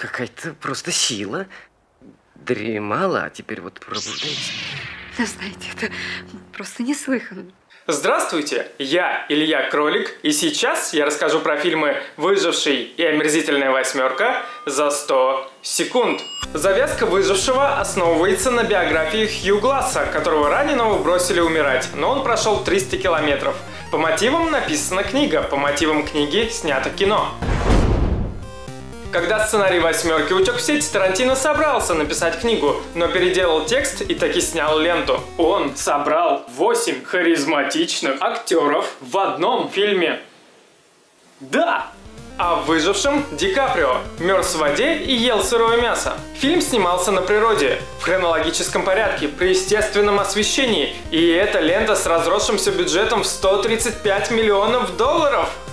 какая-то просто сила. Дремала, а теперь вот пробуждается. Да знаете, это просто неслыханно. Здравствуйте, я Илья Кролик, и сейчас я расскажу про фильмы «Выживший» и «Омерзительная восьмерка» за 100 секунд. Завязка «Выжившего» основывается на биографии Хью Гласса, которого раненого бросили умирать, но он прошел 300 километров. По мотивам написана книга, по мотивам книги снято кино. Когда сценарий «Восьмерки» утек в сеть, Тарантино собрался написать книгу, но переделал текст и таки снял ленту. Он собрал 8 харизматичных актеров в одном фильме. Да! В «Выжившем» Ди Каприо мерз в воде и ел сырое мясо. Фильм снимался на природе, в хронологическом порядке, при естественном освещении, и эта лента с разросшимся бюджетом в 135 миллионов долларов –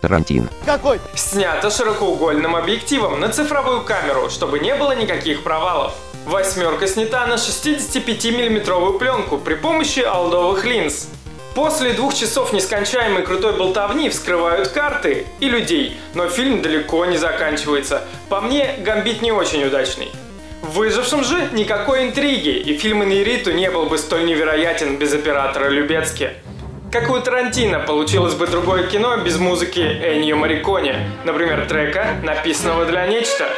Тарантино. Какой? Снято широкоугольным объективом на цифровую камеру, чтобы не было никаких провалов. Восьмерка снята на 65-миллиметровую пленку при помощи алдовых линз. После двух часов нескончаемой крутой болтовни вскрывают карты и людей, но фильм далеко не заканчивается. По мне, Гамбит не очень удачный. В «Выжившем» же никакой интриги, и фильм Иньериту не был бы столь невероятен без оператора Любецки. Как у Тарантино получилось бы другое кино без музыки Эннио Марикони, например, трека, написанного для нечто.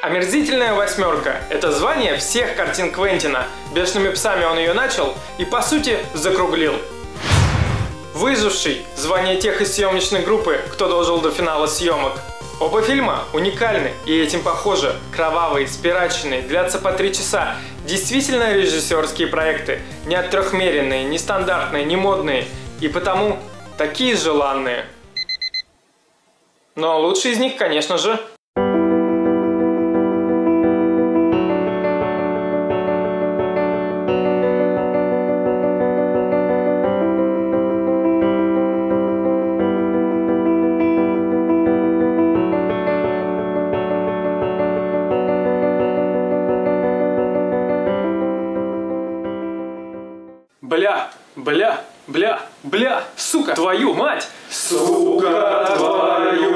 Омерзительная восьмерка – это звание всех картин Квентина. Бешеными псами он ее начал и, по сути, закруглил. Выживший – звание тех из съемочной группы, кто дожил до финала съемок. Оба фильма уникальны и этим похожи. Кровавые, спираченные, длятся по три часа. Действительно режиссерские проекты. Не трехмеренные, не стандартные, не модные – и потому такие желанные. Но лучший из них, конечно же, Бля, бля, Бля, бля, сука, твою мать! Сука, твою